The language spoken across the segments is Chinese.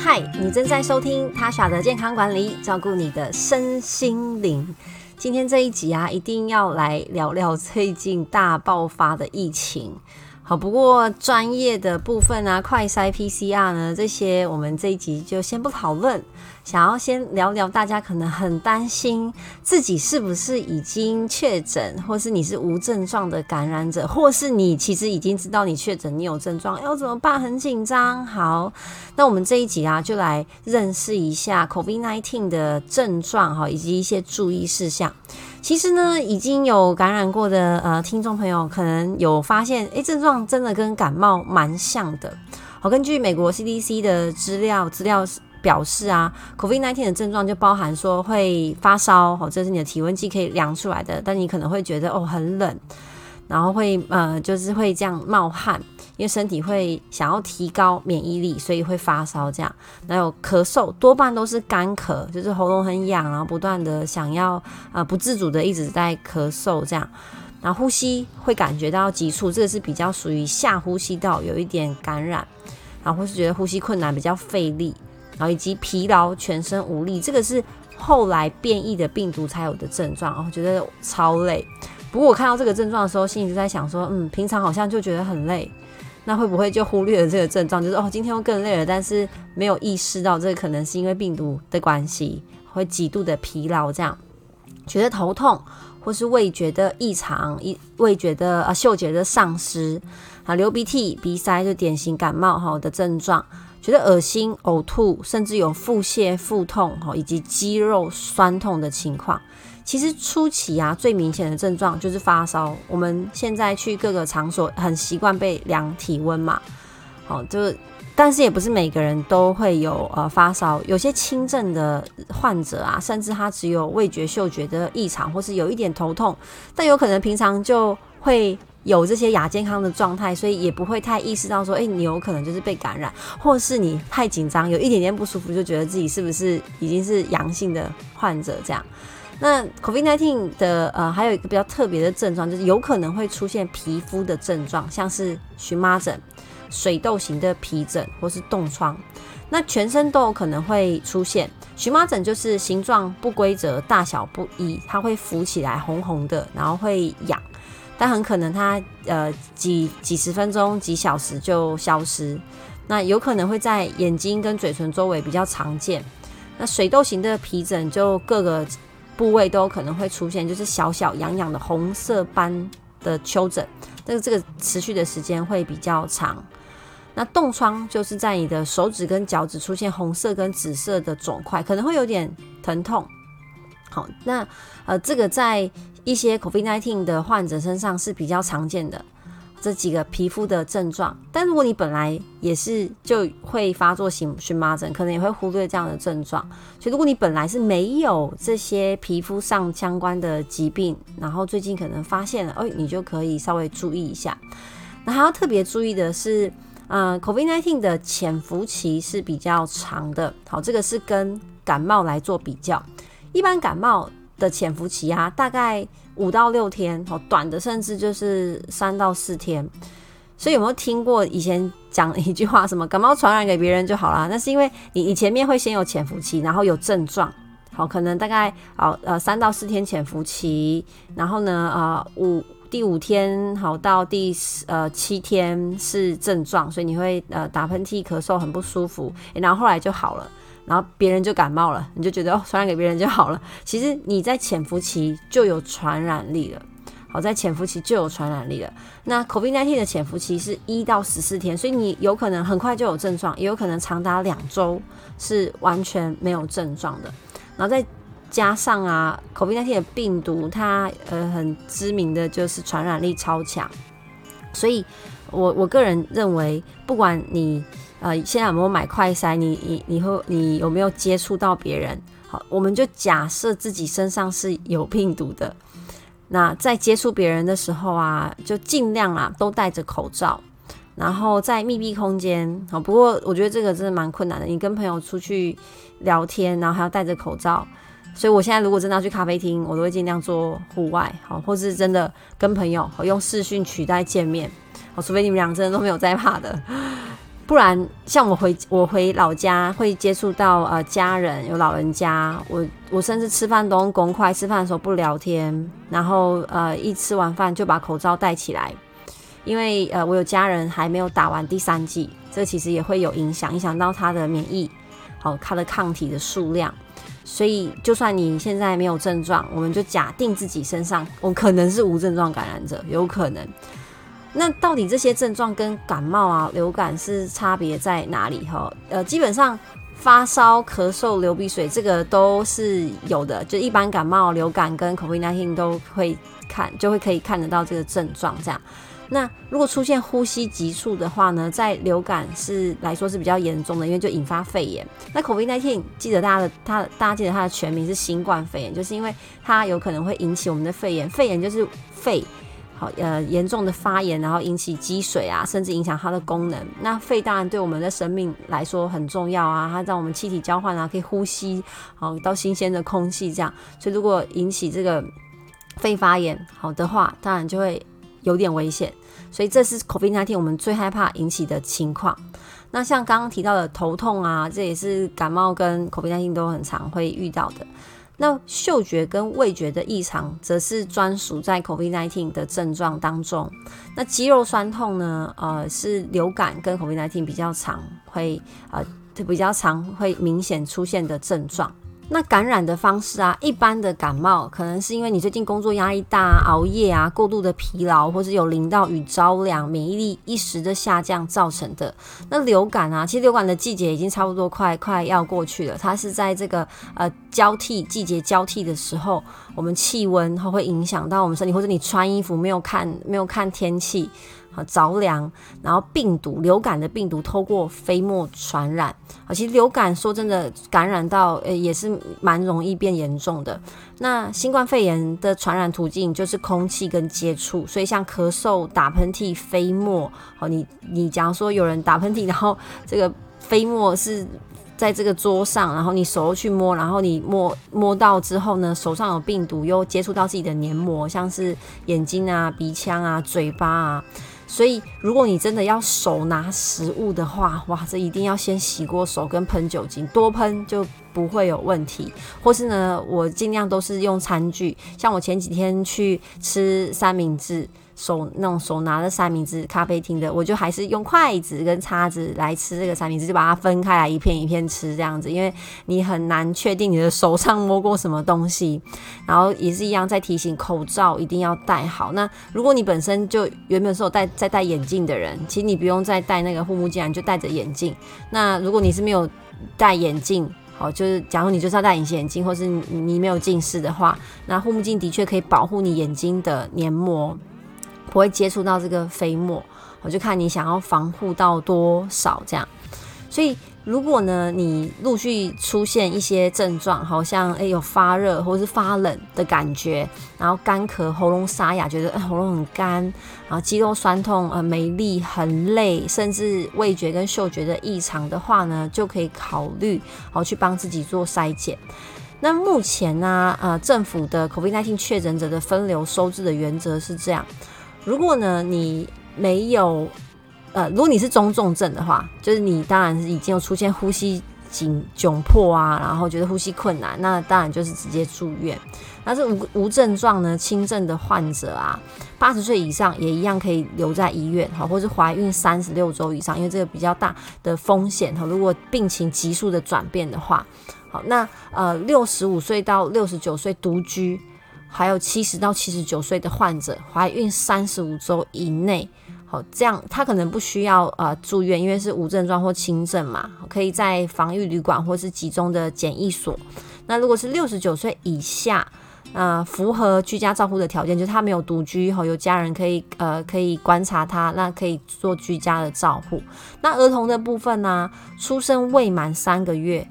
嗨，你正在收听他傻的健康管理，照顾你的身心灵。今天这一集啊，一定要来聊聊最近大爆发的疫情。好，不过专业的部分啊，快筛 PCR 呢，这些我们这一集就先不讨论。想要先聊聊，大家可能很担心自己是不是已经确诊，或是你是无症状的感染者，或是你其实已经知道你确诊，你有症状，要怎么办？很紧张。好，那我们这一集啊，就来认识一下 COVID-19 的症状哈，以及一些注意事项。其实呢，已经有感染过的呃听众朋友，可能有发现，诶，症状真的跟感冒蛮像的。好，根据美国 CDC 的资料，资料。表示啊，COVID-19 的症状就包含说会发烧，哦，这是你的体温计可以量出来的。但你可能会觉得哦很冷，然后会呃就是会这样冒汗，因为身体会想要提高免疫力，所以会发烧这样。还有咳嗽，多半都是干咳，就是喉咙很痒，然后不断的想要呃不自主的一直在咳嗽这样。然后呼吸会感觉到急促，这个是比较属于下呼吸道有一点感染，然后或是觉得呼吸困难，比较费力。然后以及疲劳、全身无力，这个是后来变异的病毒才有的症状。然后觉得超累。不过我看到这个症状的时候，心里就在想说，嗯，平常好像就觉得很累，那会不会就忽略了这个症状？就是哦，今天又更累了，但是没有意识到这个可能是因为病毒的关系，会极度的疲劳，这样觉得头痛，或是味觉的异常，一味觉的啊嗅觉的丧失，啊流鼻涕、鼻塞，就典型感冒哈的症状。觉得恶心、呕吐，甚至有腹泻、腹痛，以及肌肉酸痛的情况。其实初期啊，最明显的症状就是发烧。我们现在去各个场所，很习惯被量体温嘛，好，就，但是也不是每个人都会有呃发烧。有些轻症的患者啊，甚至他只有味觉、嗅觉的异常，或是有一点头痛，但有可能平常就会。有这些亚健康的状态，所以也不会太意识到说，哎，你有可能就是被感染，或是你太紧张，有一点点不舒服，就觉得自己是不是已经是阳性的患者这样。那 COVID-19 的呃，还有一个比较特别的症状，就是有可能会出现皮肤的症状，像是荨麻疹、水痘型的皮疹或是冻疮，那全身都有可能会出现。荨麻疹就是形状不规则、大小不一，它会浮起来红红的，然后会痒。但很可能它呃几几十分钟、几小时就消失，那有可能会在眼睛跟嘴唇周围比较常见。那水痘型的皮疹就各个部位都可能会出现，就是小小痒痒的红色斑的丘疹，但是这个持续的时间会比较长。那冻疮就是在你的手指跟脚趾出现红色跟紫色的肿块，可能会有点疼痛。好，那呃这个在。一些 COVID-19 的患者身上是比较常见的这几个皮肤的症状，但如果你本来也是就会发作型荨麻疹，可能也会忽略这样的症状。所以如果你本来是没有这些皮肤上相关的疾病，然后最近可能发现了，哎，你就可以稍微注意一下。那还要特别注意的是，呃，COVID-19 的潜伏期是比较长的。好，这个是跟感冒来做比较，一般感冒。的潜伏期啊，大概五到六天，哦，短的甚至就是三到四天。所以有没有听过以前讲一句话，什么感冒传染给别人就好啦？那是因为你你前面会先有潜伏期，然后有症状，好，可能大概好呃三到四天潜伏期，然后呢呃五第五天好到第呃七天是症状，所以你会呃打喷嚏、咳嗽很不舒服，然后后来就好了。然后别人就感冒了，你就觉得哦，传染给别人就好了。其实你在潜伏期就有传染力了，好，在潜伏期就有传染力了。那 COVID-19 的潜伏期是一到十四天，所以你有可能很快就有症状，也有可能长达两周是完全没有症状的。然后在加上啊，COVID-19 的病毒它呃很知名的就是传染力超强，所以我我个人认为，不管你。呃，现在有没有买快筛？你你你会你有没有接触到别人？好，我们就假设自己身上是有病毒的。那在接触别人的时候啊，就尽量啊都戴着口罩，然后在密闭空间。好，不过我觉得这个真的蛮困难的。你跟朋友出去聊天，然后还要戴着口罩，所以我现在如果真的要去咖啡厅，我都会尽量做户外，好，或是真的跟朋友好用视讯取代见面，好，除非你们俩真的都没有在怕的。不然像我回我回老家会接触到呃家人有老人家，我我甚至吃饭都用公筷，吃饭的时候不聊天，然后呃一吃完饭就把口罩戴起来，因为呃我有家人还没有打完第三剂，这其实也会有影响，影响到他的免疫，好他的抗体的数量。所以，就算你现在没有症状，我们就假定自己身上我可能是无症状感染者，有可能。那到底这些症状跟感冒啊、流感是差别在哪里？哈，呃，基本上发烧、咳嗽、流鼻水这个都是有的，就一般感冒、流感跟 COVID-19 都会看，就会可以看得到这个症状这样。那如果出现呼吸急促的话呢，在流感是来说是比较严重的，因为就引发肺炎。那 COVID-19 记得大家的，它大家记得它的全名是新冠肺炎，就是因为它有可能会引起我们的肺炎。肺炎就是肺好呃严重的发炎，然后引起积水啊，甚至影响它的功能。那肺当然对我们的生命来说很重要啊，它让我们气体交换啊，可以呼吸好到新鲜的空气这样。所以如果引起这个肺发炎好的话，当然就会。有点危险，所以这是 COVID-19 我们最害怕引起的情况。那像刚刚提到的头痛啊，这也是感冒跟 COVID-19 都很常会遇到的。那嗅觉跟味觉的异常，则是专属在 COVID-19 的症状当中。那肌肉酸痛呢？呃，是流感跟 COVID-19 比较常会呃比较常会明显出现的症状。那感染的方式啊，一般的感冒可能是因为你最近工作压力大、熬夜啊、过度的疲劳，或是有淋到雨着凉，免疫力一时的下降造成的。那流感啊，其实流感的季节已经差不多快快要过去了，它是在这个呃交替季节交替的时候，我们气温它会影响到我们身体，或者你穿衣服没有看没有看天气。着凉，然后病毒流感的病毒透过飞沫传染啊，其实流感说真的感染到呃也是蛮容易变严重的。那新冠肺炎的传染途径就是空气跟接触，所以像咳嗽、打喷嚏、飞沫，好，你你假如说有人打喷嚏，然后这个飞沫是在这个桌上，然后你手去摸，然后你摸摸到之后呢，手上有病毒又接触到自己的黏膜，像是眼睛啊、鼻腔啊、嘴巴啊。所以，如果你真的要手拿食物的话，哇，这一定要先洗过手跟喷酒精，多喷就不会有问题。或是呢，我尽量都是用餐具，像我前几天去吃三明治。手那种手拿的三明治，咖啡厅的，我就还是用筷子跟叉子来吃这个三明治，就把它分开来一片一片吃这样子，因为你很难确定你的手上摸过什么东西。然后也是一样，在提醒口罩一定要戴好。那如果你本身就原本是有戴在戴眼镜的人，其实你不用再戴那个护目镜，你就戴着眼镜。那如果你是没有戴眼镜，好，就是假如你就是要戴隐形眼镜，或是你没有近视的话，那护目镜的确可以保护你眼睛的黏膜。不会接触到这个飞沫，我就看你想要防护到多少这样。所以，如果呢你陆续出现一些症状，好像诶有发热或者是发冷的感觉，然后干咳、喉咙沙哑，觉得喉咙很干，然后肌肉酸痛、呃没力、很累，甚至味觉跟嗅觉的异常的话呢，就可以考虑好去帮自己做筛检。那目前呢，呃政府的 COVID-19 确诊者的分流收治的原则是这样。如果呢，你没有，呃，如果你是中重症的话，就是你当然是已经有出现呼吸紧窘迫啊，然后觉得呼吸困难，那当然就是直接住院。那是无无症状呢，轻症的患者啊，八十岁以上也一样可以留在医院，哈，或是怀孕三十六周以上，因为这个比较大的风险哈。如果病情急速的转变的话，好，那呃，六十五岁到六十九岁独居。还有七十到七十九岁的患者，怀孕三十五周以内，好，这样他可能不需要呃住院，因为是无症状或轻症嘛，可以在防御旅馆或是集中的检疫所。那如果是六十九岁以下，呃，符合居家照护的条件，就是他没有独居，后有家人可以呃可以观察他，那可以做居家的照护。那儿童的部分呢，出生未满三个月。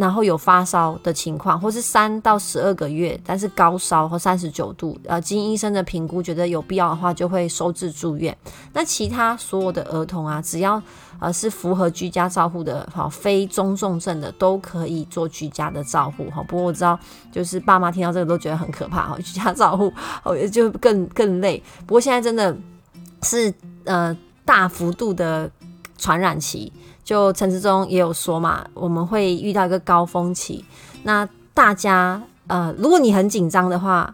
然后有发烧的情况，或是三到十二个月，但是高烧或三十九度，呃，经医生的评估觉得有必要的话，就会收治住院。那其他所有的儿童啊，只要呃是符合居家照护的，好，非中重症的都可以做居家的照护。哈，不过我知道，就是爸妈听到这个都觉得很可怕。哈，居家照护哦，就更更累。不过现在真的是呃大幅度的。传染期。就陈志忠也有说嘛，我们会遇到一个高峰期。那大家呃，如果你很紧张的话，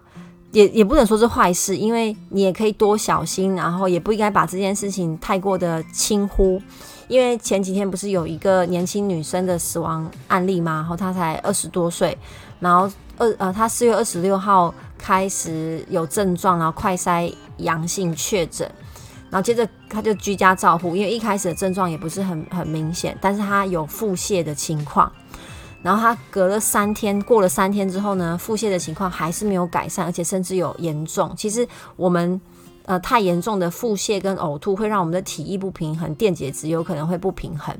也也不能说是坏事，因为你也可以多小心，然后也不应该把这件事情太过的轻忽。因为前几天不是有一个年轻女生的死亡案例吗？然后她才二十多岁，然后二呃，她四月二十六号开始有症状，然后快筛阳性确诊。然后接着他就居家照护，因为一开始的症状也不是很很明显，但是他有腹泻的情况。然后他隔了三天，过了三天之后呢，腹泻的情况还是没有改善，而且甚至有严重。其实我们呃太严重的腹泻跟呕吐会让我们的体液不平衡，电解质有可能会不平衡。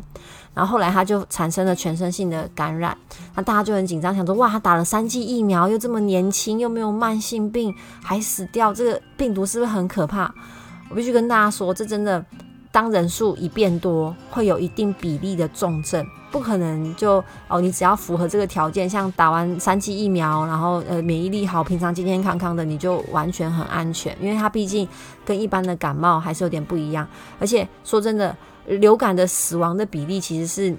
然后后来他就产生了全身性的感染，那大家就很紧张，想说哇，他打了三剂疫苗，又这么年轻，又没有慢性病，还死掉，这个病毒是不是很可怕？我必须跟大家说，这真的，当人数一变多，会有一定比例的重症，不可能就哦，你只要符合这个条件，像打完三剂疫苗，然后呃免疫力好，平常健健康康的，你就完全很安全，因为它毕竟跟一般的感冒还是有点不一样，而且说真的，流感的死亡的比例其实是。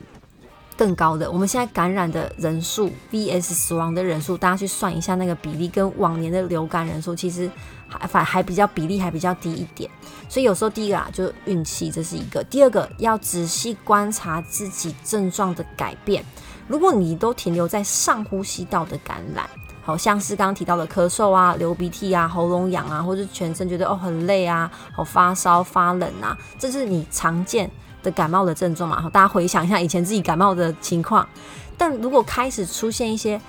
更高的，我们现在感染的人数 vs 死亡的人数，大家去算一下那个比例，跟往年的流感人数其实还反还比较比例还比较低一点。所以有时候第一个啊，就是运气，这是一个；第二个要仔细观察自己症状的改变。如果你都停留在上呼吸道的感染，好像是刚刚提到的咳嗽啊、流鼻涕啊、喉咙痒啊，或者全身觉得哦很累啊、好发烧发冷啊，这是你常见。的感冒的症状嘛，好大家回想一下以前自己感冒的情况。但如果开始出现一些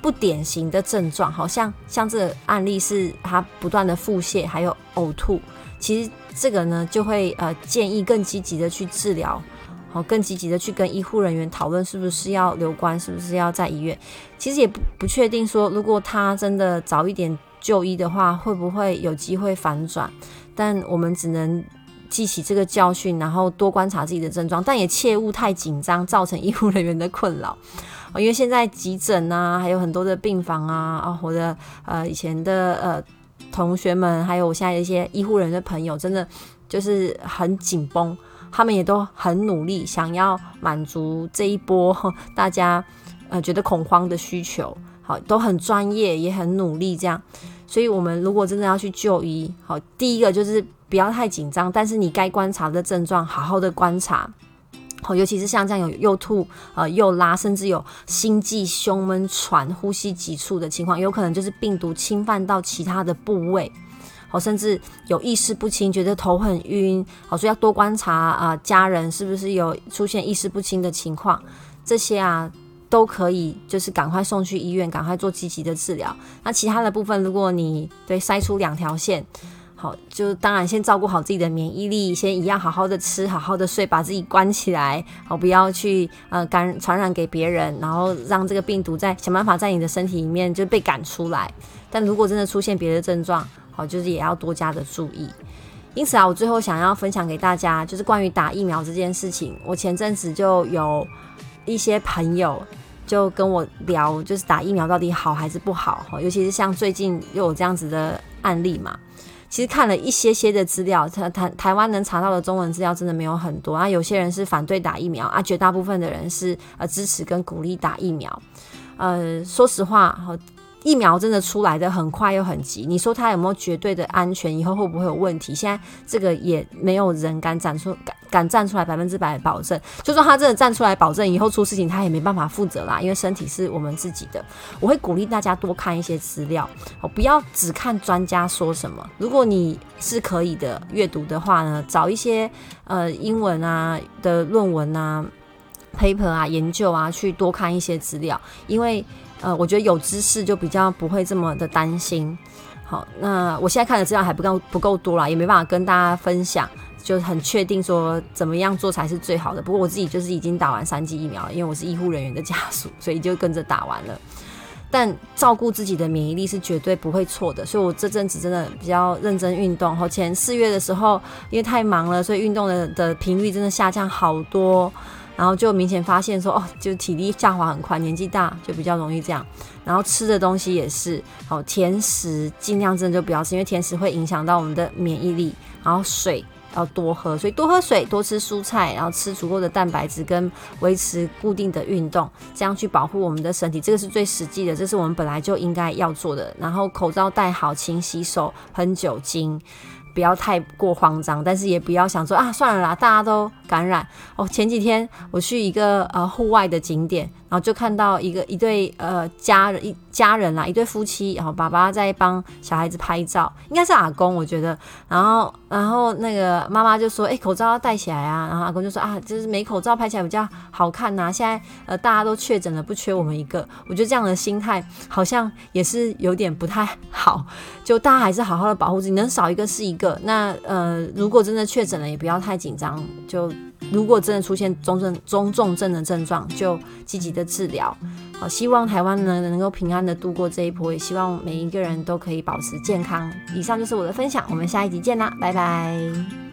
不典型的症状，好像像这个案例是他不断的腹泻，还有呕吐，其实这个呢就会呃建议更积极的去治疗，好更积极的去跟医护人员讨论是不是要留观，是不是要在医院。其实也不不确定说，如果他真的早一点就医的话，会不会有机会反转？但我们只能。记起这个教训，然后多观察自己的症状，但也切勿太紧张，造成医护人员的困扰。因为现在急诊啊，还有很多的病房啊，啊，我的呃以前的呃同学们，还有我现在一些医护人的朋友，真的就是很紧绷，他们也都很努力，想要满足这一波 大家呃觉得恐慌的需求，好，都很专业，也很努力这样。所以，我们如果真的要去就医，好，第一个就是。不要太紧张，但是你该观察的症状，好好的观察。尤其是像这样有又吐、呃又拉，甚至有心悸、胸闷、喘、呼吸急促的情况，有可能就是病毒侵犯到其他的部位。好，甚至有意识不清，觉得头很晕。好，所以要多观察啊，家人是不是有出现意识不清的情况？这些啊都可以，就是赶快送去医院，赶快做积极的治疗。那其他的部分，如果你对筛出两条线。好，就当然先照顾好自己的免疫力，先一样好好的吃，好好的睡，把自己关起来，好不要去呃感传染给别人，然后让这个病毒在想办法在你的身体里面就被赶出来。但如果真的出现别的症状，好，就是也要多加的注意。因此啊，我最后想要分享给大家，就是关于打疫苗这件事情。我前阵子就有一些朋友就跟我聊，就是打疫苗到底好还是不好？哈，尤其是像最近又有这样子的案例嘛。其实看了一些些的资料，台台台湾能查到的中文资料真的没有很多啊。有些人是反对打疫苗啊，绝大部分的人是呃支持跟鼓励打疫苗。呃，说实话，疫苗真的出来的很快又很急。你说它有没有绝对的安全？以后会不会有问题？现在这个也没有人敢展出敢。敢站出来百分之百保证，就算他真的站出来保证，以后出事情他也没办法负责啦，因为身体是我们自己的。我会鼓励大家多看一些资料，哦，不要只看专家说什么。如果你是可以的阅读的话呢，找一些呃英文啊的论文啊、paper 啊、研究啊，去多看一些资料，因为呃，我觉得有知识就比较不会这么的担心。好，那我现在看的资料还不够不够多啦，也没办法跟大家分享。就很确定说怎么样做才是最好的。不过我自己就是已经打完三剂疫苗了，因为我是医护人员的家属，所以就跟着打完了。但照顾自己的免疫力是绝对不会错的，所以我这阵子真的比较认真运动。后前四月的时候，因为太忙了，所以运动的的频率真的下降好多。然后就明显发现说，哦，就体力下滑很快，年纪大就比较容易这样。然后吃的东西也是，哦，甜食尽量真的就不要吃，因为甜食会影响到我们的免疫力。然后水。要多喝，所以多喝水，多吃蔬菜，然后吃足够的蛋白质，跟维持固定的运动，这样去保护我们的身体，这个是最实际的，这是我们本来就应该要做的。然后口罩戴好，勤洗手，喷酒精。不要太过慌张，但是也不要想说啊，算了啦，大家都感染哦。前几天我去一个呃户外的景点。然后就看到一个一对呃家人一家人啦，一对夫妻，然后爸爸在帮小孩子拍照，应该是阿公，我觉得。然后然后那个妈妈就说：“哎，口罩要戴起来啊。”然后阿公就说：“啊，就是没口罩拍起来比较好看呐。现在呃大家都确诊了，不缺我们一个。我觉得这样的心态好像也是有点不太好。就大家还是好好的保护自己，能少一个是一个。那呃如果真的确诊了，也不要太紧张。就如果真的出现中症中重症的症状，就积极的治疗。好，希望台湾呢能够平安的度过这一波，也希望每一个人都可以保持健康。以上就是我的分享，我们下一集见啦，拜拜。